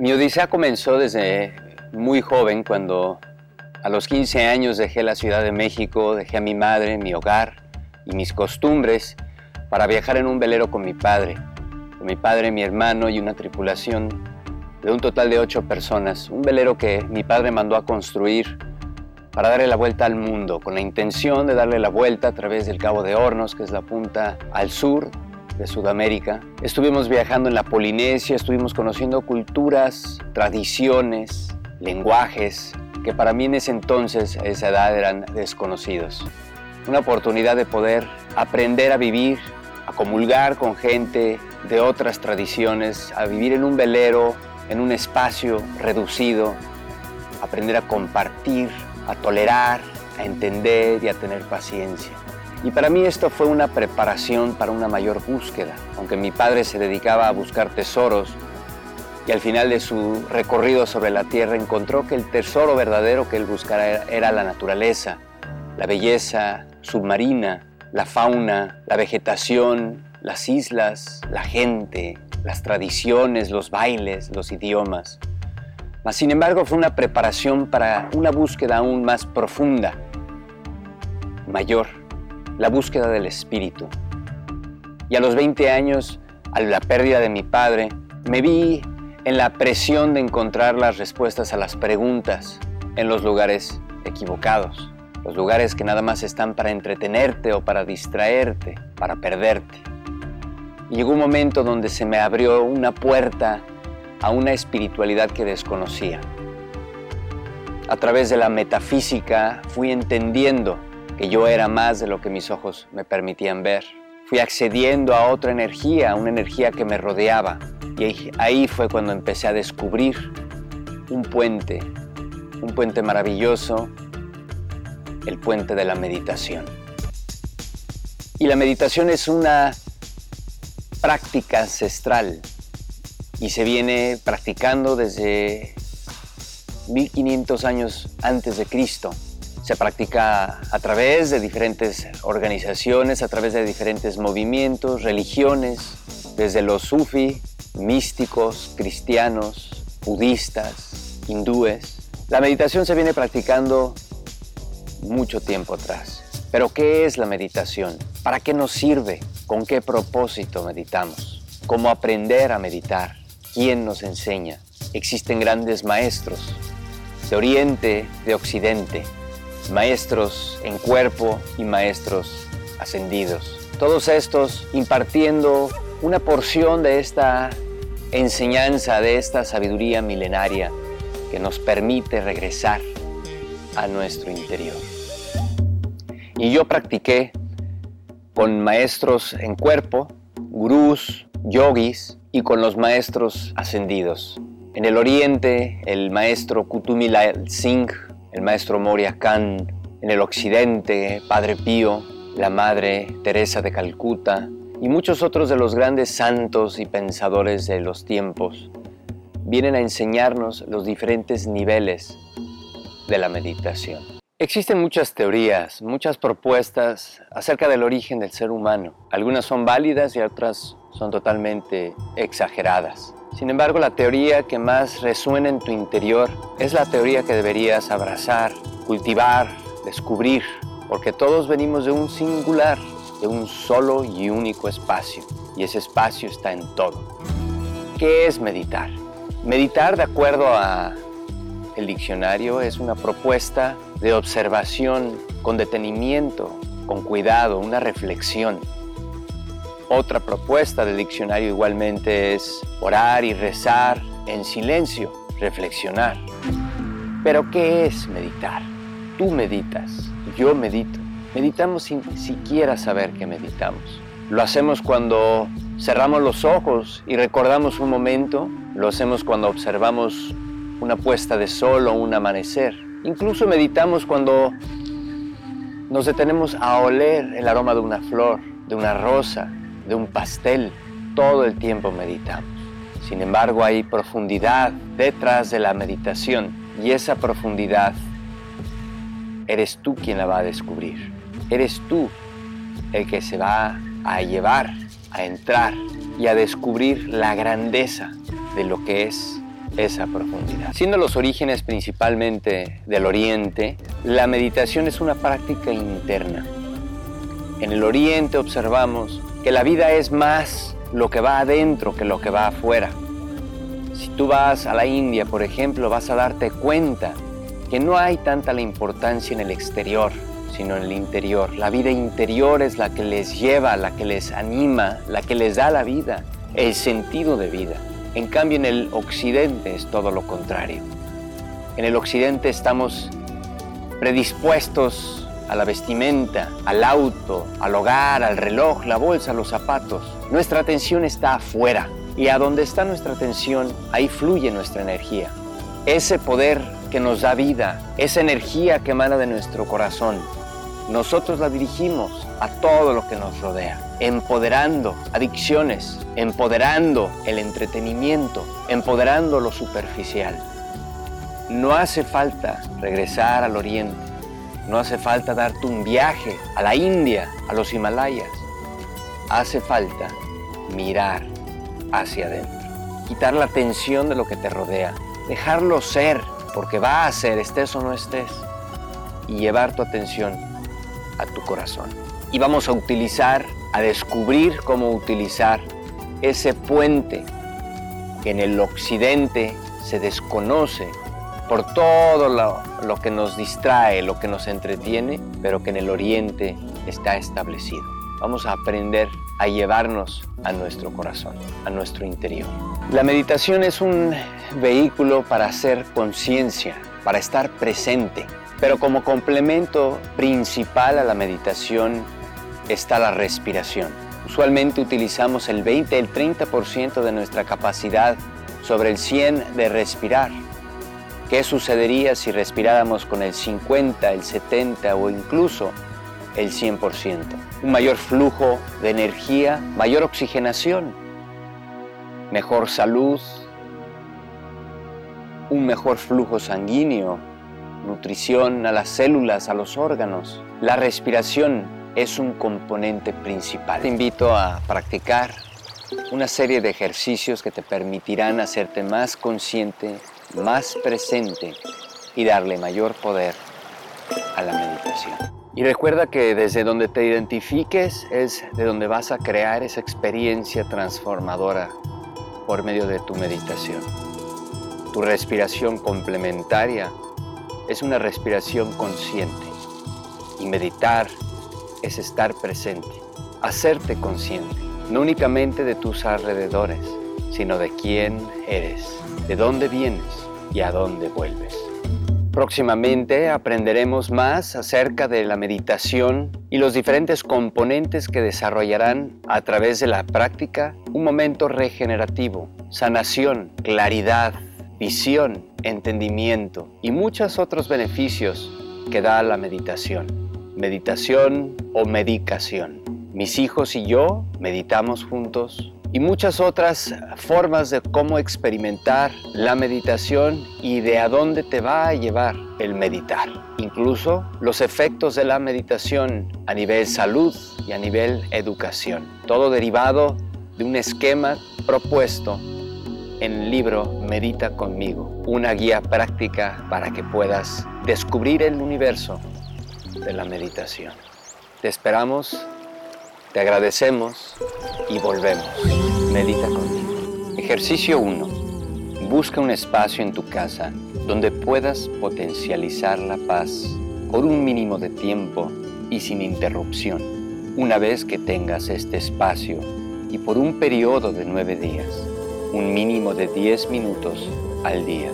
Mi odisea comenzó desde muy joven, cuando a los 15 años dejé la Ciudad de México, dejé a mi madre, mi hogar y mis costumbres para viajar en un velero con mi padre, con mi padre, mi hermano y una tripulación de un total de ocho personas, un velero que mi padre mandó a construir para darle la vuelta al mundo, con la intención de darle la vuelta a través del Cabo de Hornos, que es la punta al sur de Sudamérica. Estuvimos viajando en la Polinesia, estuvimos conociendo culturas, tradiciones, lenguajes que para mí en ese entonces, a esa edad, eran desconocidos. Una oportunidad de poder aprender a vivir, a comulgar con gente de otras tradiciones, a vivir en un velero, en un espacio reducido, aprender a compartir, a tolerar, a entender y a tener paciencia. Y para mí esto fue una preparación para una mayor búsqueda. Aunque mi padre se dedicaba a buscar tesoros y al final de su recorrido sobre la tierra encontró que el tesoro verdadero que él buscara era la naturaleza, la belleza submarina, la fauna, la vegetación, las islas, la gente, las tradiciones, los bailes, los idiomas. Mas, sin embargo, fue una preparación para una búsqueda aún más profunda, mayor, la búsqueda del espíritu. Y a los 20 años, a la pérdida de mi padre, me vi en la presión de encontrar las respuestas a las preguntas en los lugares equivocados, los lugares que nada más están para entretenerte o para distraerte, para perderte. Llegó un momento donde se me abrió una puerta a una espiritualidad que desconocía. A través de la metafísica fui entendiendo que yo era más de lo que mis ojos me permitían ver. Fui accediendo a otra energía, una energía que me rodeaba. Y ahí fue cuando empecé a descubrir un puente, un puente maravilloso, el puente de la meditación. Y la meditación es una práctica ancestral y se viene practicando desde 1500 años antes de Cristo. Se practica a través de diferentes organizaciones, a través de diferentes movimientos, religiones, desde los sufi, místicos, cristianos, budistas, hindúes. La meditación se viene practicando mucho tiempo atrás. Pero ¿qué es la meditación? ¿Para qué nos sirve? ¿Con qué propósito meditamos? ¿Cómo aprender a meditar? ¿Quién nos enseña? Existen grandes maestros de Oriente, de Occidente, maestros en cuerpo y maestros ascendidos. Todos estos impartiendo una porción de esta enseñanza, de esta sabiduría milenaria que nos permite regresar a nuestro interior. Y yo practiqué con maestros en cuerpo, gurús, yogis, y con los maestros ascendidos. En el oriente, el maestro Kutumila Singh, el maestro Moria Khan, en el occidente, Padre Pío, la Madre Teresa de Calcuta y muchos otros de los grandes santos y pensadores de los tiempos vienen a enseñarnos los diferentes niveles de la meditación. Existen muchas teorías, muchas propuestas acerca del origen del ser humano. Algunas son válidas y otras son totalmente exageradas. Sin embargo, la teoría que más resuena en tu interior es la teoría que deberías abrazar, cultivar, descubrir, porque todos venimos de un singular, de un solo y único espacio, y ese espacio está en todo. ¿Qué es meditar? Meditar, de acuerdo a el diccionario, es una propuesta de observación con detenimiento, con cuidado, una reflexión otra propuesta del diccionario igualmente es orar y rezar en silencio, reflexionar. Pero ¿qué es meditar? Tú meditas, yo medito. Meditamos sin siquiera saber que meditamos. Lo hacemos cuando cerramos los ojos y recordamos un momento. Lo hacemos cuando observamos una puesta de sol o un amanecer. Incluso meditamos cuando nos detenemos a oler el aroma de una flor, de una rosa, de un pastel, todo el tiempo meditamos. Sin embargo, hay profundidad detrás de la meditación y esa profundidad eres tú quien la va a descubrir. Eres tú el que se va a llevar, a entrar y a descubrir la grandeza de lo que es esa profundidad. Siendo los orígenes principalmente del Oriente, la meditación es una práctica interna. En el Oriente observamos que la vida es más lo que va adentro que lo que va afuera. Si tú vas a la India, por ejemplo, vas a darte cuenta que no hay tanta la importancia en el exterior, sino en el interior. La vida interior es la que les lleva, la que les anima, la que les da la vida, el sentido de vida. En cambio, en el occidente es todo lo contrario. En el occidente estamos predispuestos a la vestimenta, al auto, al hogar, al reloj, la bolsa, los zapatos. Nuestra atención está afuera y a donde está nuestra atención, ahí fluye nuestra energía. Ese poder que nos da vida, esa energía que emana de nuestro corazón, nosotros la dirigimos a todo lo que nos rodea, empoderando adicciones, empoderando el entretenimiento, empoderando lo superficial. No hace falta regresar al oriente, no hace falta darte un viaje a la India, a los Himalayas. Hace falta mirar hacia adentro, quitar la atención de lo que te rodea, dejarlo ser, porque va a ser, estés o no estés, y llevar tu atención a tu corazón. Y vamos a utilizar, a descubrir cómo utilizar ese puente que en el occidente se desconoce por todo lo, que nos distrae, lo que nos entretiene, pero que en el oriente está establecido. Vamos a aprender a llevarnos a nuestro corazón, a nuestro interior. La meditación es un vehículo para hacer conciencia, para estar presente, pero como complemento principal a la meditación está la respiración. Usualmente utilizamos el 20, el 30% de nuestra capacidad sobre el 100 de respirar. ¿Qué sucedería si respiráramos con el 50, el 70 o incluso el 100%? Un mayor flujo de energía, mayor oxigenación, mejor salud, un mejor flujo sanguíneo, nutrición a las células, a los órganos. La respiración es un componente principal. Te invito a practicar una serie de ejercicios que te permitirán hacerte más consciente, más presente y darle mayor poder a la meditación. Y recuerda que desde donde te identifiques es de donde vas a crear esa experiencia transformadora por medio de tu meditación. Tu respiración complementaria es una respiración consciente y meditar es estar presente, hacerte consciente, no únicamente de tus alrededores, sino de quién eres, de dónde vienes y a dónde vuelves. Próximamente aprenderemos más acerca de la meditación y los diferentes componentes que desarrollarán a través de la práctica un momento regenerativo, sanación, claridad, visión, entendimiento y muchos otros beneficios que da la meditación. Meditación o medicación. Mis hijos y yo meditamos juntos y muchas otras formas de cómo experimentar la meditación y de a dónde te va a llevar el meditar. Incluso los efectos de la meditación a nivel salud y a nivel educación. Todo derivado de un esquema propuesto en el libro Medita conmigo, una guía práctica para que puedas descubrir el universo de la meditación. Te esperamos, te agradecemos y volvemos. Medita conmigo. Ejercicio 1. Busca un espacio en tu casa donde puedas potencializar la paz por un mínimo de tiempo y sin interrupción. Una vez que tengas este espacio y por un periodo de nueve días, un mínimo de 10 minutos al día,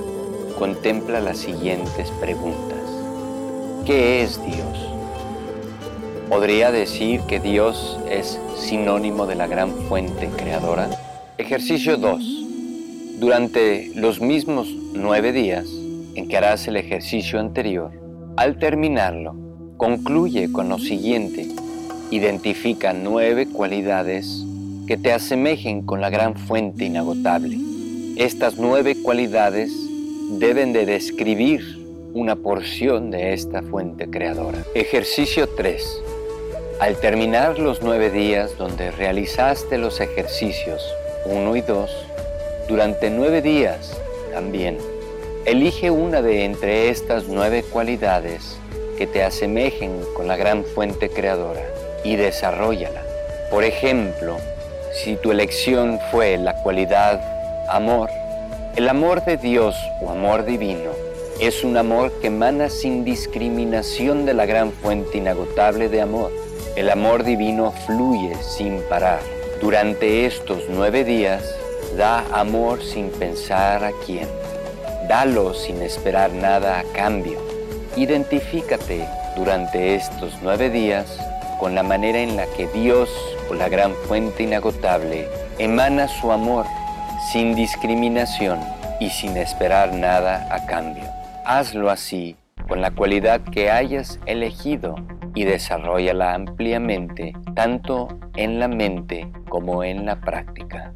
contempla las siguientes preguntas. ¿Qué es Dios? ¿Podría decir que Dios es sinónimo de la gran fuente creadora? Ejercicio 2. Durante los mismos nueve días en que harás el ejercicio anterior, al terminarlo, concluye con lo siguiente. Identifica nueve cualidades que te asemejen con la gran fuente inagotable. Estas nueve cualidades deben de describir una porción de esta fuente creadora. Ejercicio 3. Al terminar los nueve días donde realizaste los ejercicios 1 y 2, durante nueve días también. Elige una de entre estas nueve cualidades que te asemejen con la gran fuente creadora y desarrollala. Por ejemplo, si tu elección fue la cualidad amor, el amor de Dios o amor divino es un amor que emana sin discriminación de la gran fuente inagotable de amor. El amor divino fluye sin parar. Durante estos nueve días, da amor sin pensar a quién. Dalo sin esperar nada a cambio. Identifícate durante estos nueve días con la manera en la que Dios, o la gran fuente inagotable, emana su amor sin discriminación y sin esperar nada a cambio. Hazlo así con la cualidad que hayas elegido y desarrollala ampliamente tanto en la mente como en la práctica.